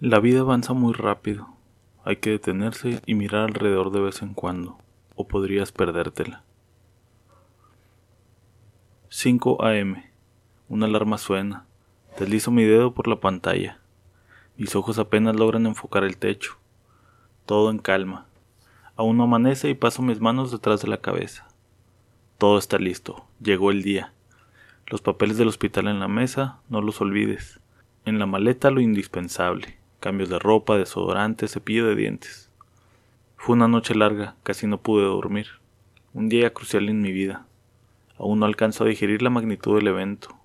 La vida avanza muy rápido. Hay que detenerse y mirar alrededor de vez en cuando, o podrías perdértela. 5 AM. Una alarma suena. Deslizo mi dedo por la pantalla. Mis ojos apenas logran enfocar el techo. Todo en calma. Aún no amanece y paso mis manos detrás de la cabeza. Todo está listo. Llegó el día. Los papeles del hospital en la mesa, no los olvides. En la maleta lo indispensable cambios de ropa, desodorante, cepillo de dientes. Fue una noche larga, casi no pude dormir. Un día crucial en mi vida. Aún no alcanzo a digerir la magnitud del evento.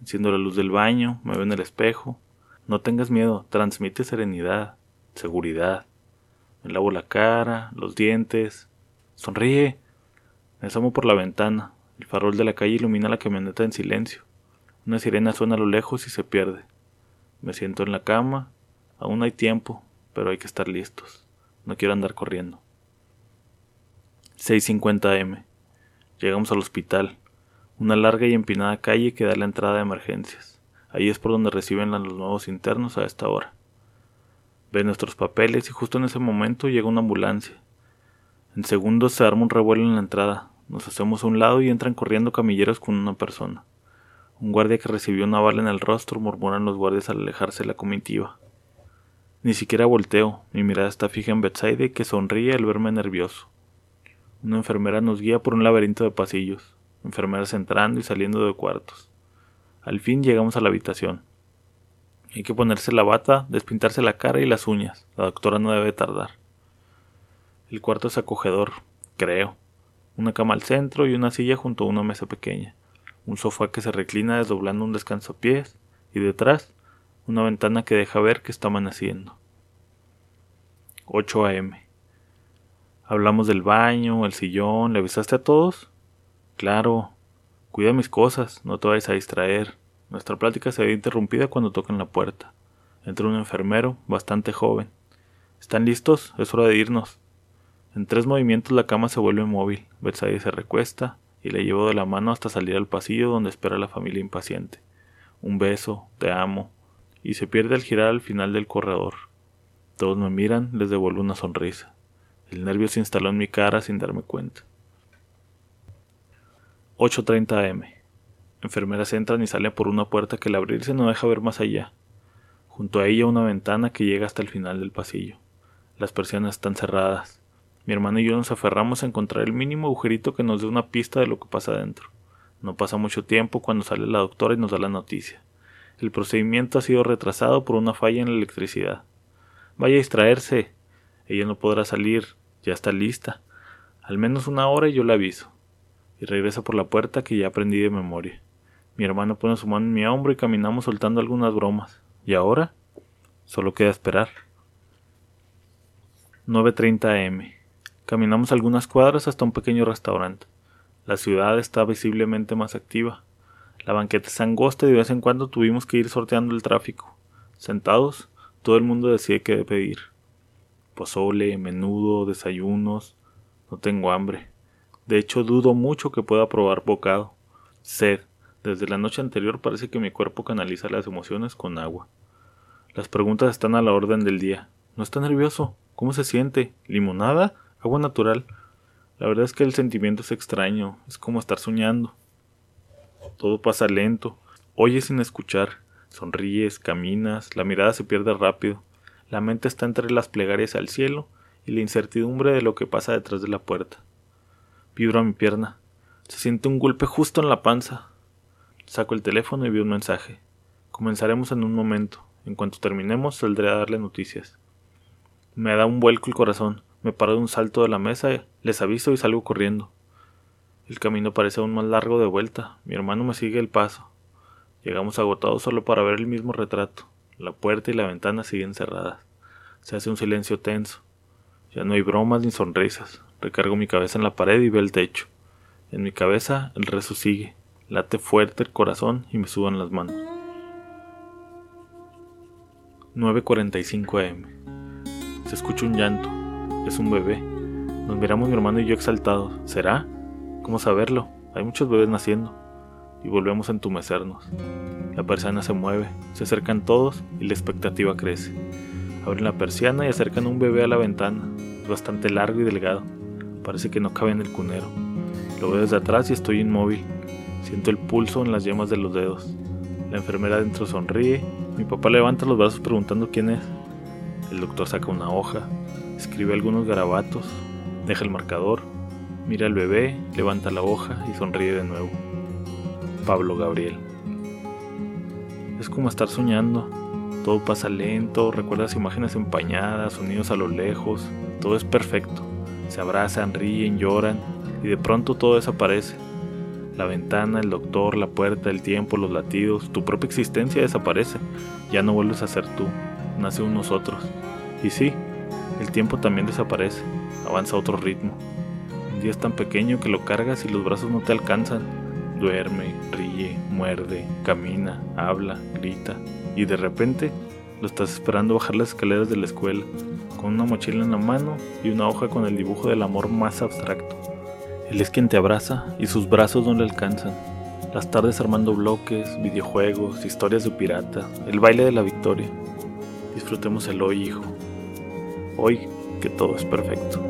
Enciendo la luz del baño, me veo en el espejo. No tengas miedo, transmite serenidad, seguridad. Me lavo la cara, los dientes. Sonríe. Me asomo por la ventana. El farol de la calle ilumina la camioneta en silencio. Una sirena suena a lo lejos y se pierde. Me siento en la cama Aún hay tiempo, pero hay que estar listos. No quiero andar corriendo. 6.50 M. Llegamos al hospital. Una larga y empinada calle que da la entrada de emergencias. Ahí es por donde reciben a los nuevos internos a esta hora. Ven nuestros papeles y justo en ese momento llega una ambulancia. En segundos se arma un revuelo en la entrada. Nos hacemos a un lado y entran corriendo camilleros con una persona. Un guardia que recibió una bala en el rostro, murmuran los guardias al alejarse de la comitiva. Ni siquiera volteo, mi mirada está fija en Betsaide que sonríe al verme nervioso. Una enfermera nos guía por un laberinto de pasillos, enfermeras entrando y saliendo de cuartos. Al fin llegamos a la habitación. Hay que ponerse la bata, despintarse la cara y las uñas. La doctora no debe tardar. El cuarto es acogedor, creo. Una cama al centro y una silla junto a una mesa pequeña. Un sofá que se reclina desdoblando un descanso pies y detrás una ventana que deja ver que está amaneciendo. 8 a.m. Hablamos del baño, el sillón, ¿le avisaste a todos? Claro. Cuida mis cosas, no te vayas a distraer. Nuestra plática se ve interrumpida cuando tocan la puerta. Entra un enfermero, bastante joven. ¿Están listos? Es hora de irnos. En tres movimientos la cama se vuelve móvil. Versailles se recuesta y le llevo de la mano hasta salir al pasillo donde espera la familia impaciente. Un beso, te amo, y se pierde al girar al final del corredor. Todos me miran, les devuelvo una sonrisa. El nervio se instaló en mi cara sin darme cuenta. 8.30 am. Enfermeras entran y salen por una puerta que al abrirse no deja ver más allá. Junto a ella una ventana que llega hasta el final del pasillo. Las persianas están cerradas. Mi hermano y yo nos aferramos a encontrar el mínimo agujerito que nos dé una pista de lo que pasa dentro. No pasa mucho tiempo cuando sale la doctora y nos da la noticia. El procedimiento ha sido retrasado por una falla en la electricidad. Vaya a distraerse. Ella no podrá salir. Ya está lista. Al menos una hora y yo la aviso. Y regresa por la puerta que ya aprendí de memoria. Mi hermano pone su mano en mi hombro y caminamos soltando algunas bromas. ¿Y ahora? Solo queda esperar. 9.30 am. Caminamos algunas cuadras hasta un pequeño restaurante. La ciudad está visiblemente más activa. La banqueta es angosta y de vez en cuando tuvimos que ir sorteando el tráfico. Sentados, todo el mundo decide qué pedir. Pozole, menudo, desayunos. No tengo hambre. De hecho, dudo mucho que pueda probar bocado. Sed. Desde la noche anterior parece que mi cuerpo canaliza las emociones con agua. Las preguntas están a la orden del día. ¿No está nervioso? ¿Cómo se siente? ¿Limonada? ¿Agua natural? La verdad es que el sentimiento es extraño, es como estar soñando. Todo pasa lento. Oyes sin escuchar. Sonríes, caminas, la mirada se pierde rápido. La mente está entre las plegarias al cielo y la incertidumbre de lo que pasa detrás de la puerta. Vibro a mi pierna. Se siente un golpe justo en la panza. Saco el teléfono y veo un mensaje. Comenzaremos en un momento. En cuanto terminemos, saldré a darle noticias. Me da un vuelco el corazón. Me paro de un salto de la mesa, les aviso y salgo corriendo. El camino parece aún más largo de vuelta. Mi hermano me sigue el paso. Llegamos agotados solo para ver el mismo retrato. La puerta y la ventana siguen cerradas. Se hace un silencio tenso. Ya no hay bromas ni sonrisas. Recargo mi cabeza en la pared y veo el techo. En mi cabeza el rezo sigue. Late fuerte el corazón y me suban las manos. 9.45 am. Se escucha un llanto. Es un bebé. Nos miramos mi hermano y yo exaltados. ¿Será? ¿Cómo saberlo? Hay muchos bebés naciendo. Y volvemos a entumecernos. La persiana se mueve, se acercan todos y la expectativa crece. Abren la persiana y acercan un bebé a la ventana. Es bastante largo y delgado. Parece que no cabe en el cunero. Lo veo desde atrás y estoy inmóvil. Siento el pulso en las yemas de los dedos. La enfermera adentro sonríe. Mi papá levanta los brazos preguntando quién es. El doctor saca una hoja, escribe algunos garabatos, deja el marcador, mira al bebé, levanta la hoja y sonríe de nuevo. Pablo Gabriel. Es como estar soñando. Todo pasa lento, recuerdas imágenes empañadas, sonidos a lo lejos, todo es perfecto. Se abrazan, ríen, lloran y de pronto todo desaparece. La ventana, el doctor, la puerta, el tiempo, los latidos, tu propia existencia desaparece. Ya no vuelves a ser tú, nace un nosotros. Y sí, el tiempo también desaparece, avanza a otro ritmo. Día es tan pequeño que lo cargas y los brazos no te alcanzan. Duerme, ríe, muerde, camina, habla, grita. Y de repente lo estás esperando bajar las escaleras de la escuela, con una mochila en la mano y una hoja con el dibujo del amor más abstracto. Él es quien te abraza y sus brazos no le alcanzan. Las tardes armando bloques, videojuegos, historias de pirata, el baile de la victoria. Disfrutemos el hoy, hijo. Hoy que todo es perfecto.